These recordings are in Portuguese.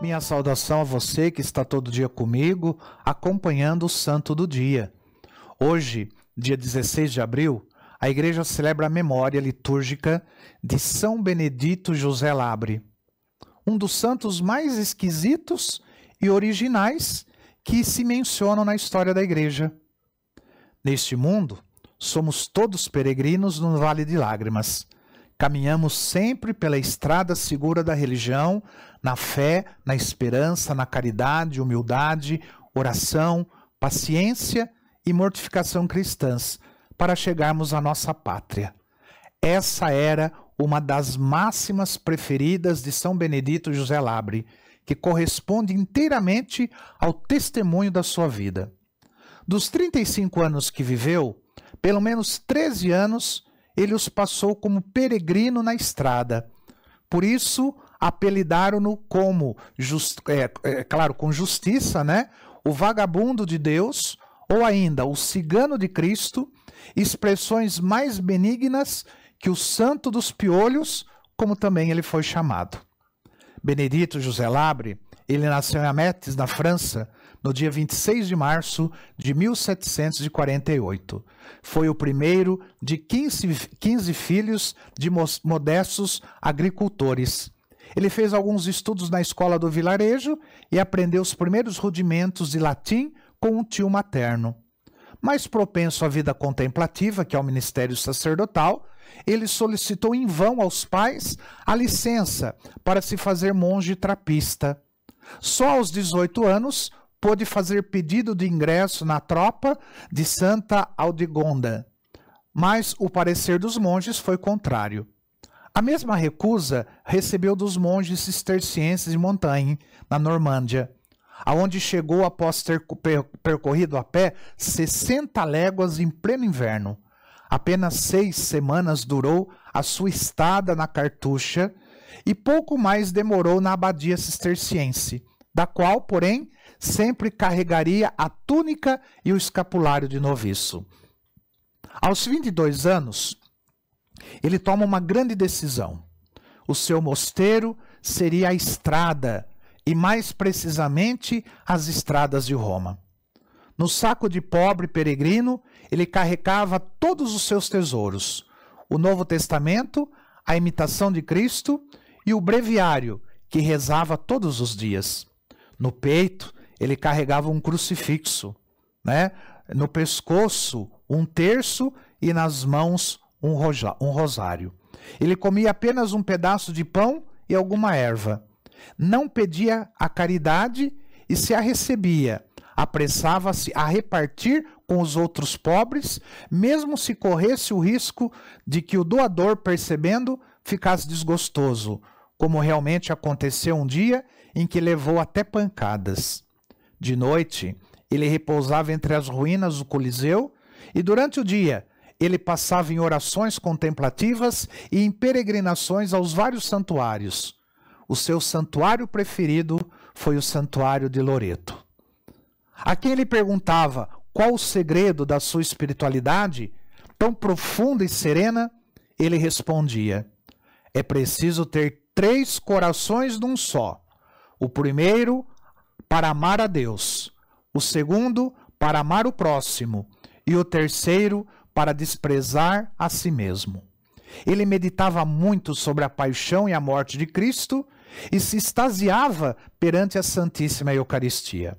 Minha saudação a você que está todo dia comigo, acompanhando o Santo do Dia. Hoje, dia 16 de abril, a igreja celebra a memória litúrgica de São Benedito José Labre, um dos santos mais esquisitos e originais que se mencionam na história da igreja. Neste mundo, somos todos peregrinos no Vale de Lágrimas. Caminhamos sempre pela estrada segura da religião, na fé, na esperança, na caridade, humildade, oração, paciência e mortificação cristãs, para chegarmos à nossa pátria. Essa era uma das máximas preferidas de São Benedito José Labre, que corresponde inteiramente ao testemunho da sua vida. Dos 35 anos que viveu, pelo menos 13 anos ele os passou como peregrino na estrada. Por isso, apelidaram-no como, just, é, é, claro, com justiça, né? O vagabundo de Deus, ou ainda o cigano de Cristo, expressões mais benignas que o santo dos piolhos, como também ele foi chamado. Benedito José Labre, ele nasceu em Ametes, na França, no dia 26 de março de 1748. Foi o primeiro de 15, 15 filhos de modestos agricultores. Ele fez alguns estudos na escola do vilarejo e aprendeu os primeiros rudimentos de latim com um tio materno. Mais propenso à vida contemplativa, que é o ministério sacerdotal, ele solicitou em vão aos pais a licença para se fazer monge trapista. Só aos 18 anos pôde fazer pedido de ingresso na tropa de Santa Aldegonda, mas o parecer dos monges foi contrário. A mesma recusa recebeu dos monges cistercienses de Montagne, na Normândia, aonde chegou após ter percorrido a pé 60 léguas em pleno inverno. Apenas seis semanas durou a sua estada na Cartucha e pouco mais demorou na abadia cisterciense, da qual, porém, sempre carregaria a túnica e o escapulário de noviço. Aos 22 anos, ele toma uma grande decisão. O seu mosteiro seria a estrada, e mais precisamente as estradas de Roma. No saco de pobre peregrino, ele carregava todos os seus tesouros: o Novo Testamento, a imitação de Cristo e o breviário, que rezava todos os dias. No peito, ele carregava um crucifixo, né? No pescoço, um terço e nas mãos, um, um rosário. Ele comia apenas um pedaço de pão e alguma erva. Não pedia a caridade e se a recebia, apressava-se a repartir com os outros pobres, mesmo se corresse o risco de que o doador, percebendo, ficasse desgostoso, como realmente aconteceu um dia em que levou até pancadas. De noite, ele repousava entre as ruínas do Coliseu, e durante o dia, ele passava em orações contemplativas e em peregrinações aos vários santuários. O seu santuário preferido foi o santuário de Loreto. A quem ele perguntava qual o segredo da sua espiritualidade, tão profunda e serena, ele respondia: É preciso ter três corações num só. O primeiro, para amar a Deus. O segundo, para amar o próximo. E o terceiro, para desprezar a si mesmo. Ele meditava muito sobre a paixão e a morte de Cristo e se extasiava perante a Santíssima Eucaristia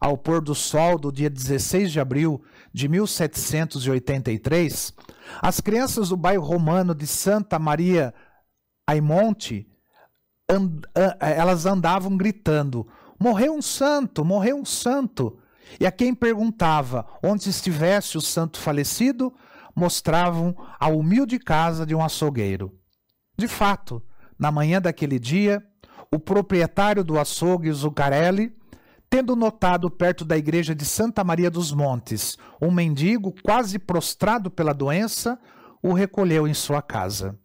ao pôr do sol do dia 16 de abril de 1783, as crianças do bairro romano de Santa Maria Aimonte, and, elas andavam gritando: Morreu um santo, morreu um santo. E a quem perguntava onde estivesse o santo falecido, mostravam a humilde casa de um açougueiro. De fato, na manhã daquele dia, o proprietário do açougue, Zucarelli, Tendo notado perto da igreja de Santa Maria dos Montes um mendigo quase prostrado pela doença, o recolheu em sua casa.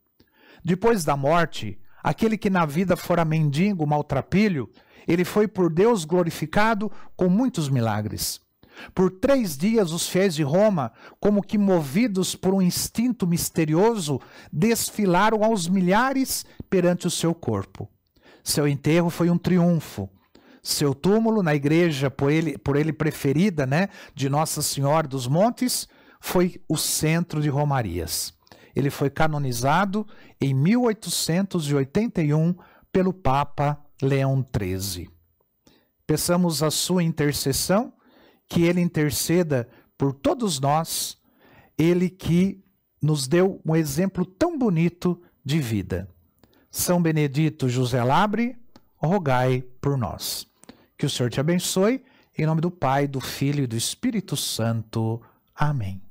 Depois da morte, aquele que na vida fora mendigo, maltrapilho, ele foi por Deus glorificado com muitos milagres. Por três dias, os fiéis de Roma, como que movidos por um instinto misterioso, desfilaram aos milhares perante o seu corpo. Seu enterro foi um triunfo. Seu túmulo na igreja, por ele, por ele preferida, né, de Nossa Senhora dos Montes, foi o centro de romarias. Ele foi canonizado em 1881 pelo Papa Leão XIII. Peçamos a sua intercessão, que ele interceda por todos nós, ele que nos deu um exemplo tão bonito de vida. São Benedito José Labre, rogai por nós. Que o Senhor te abençoe, em nome do Pai, do Filho e do Espírito Santo. Amém.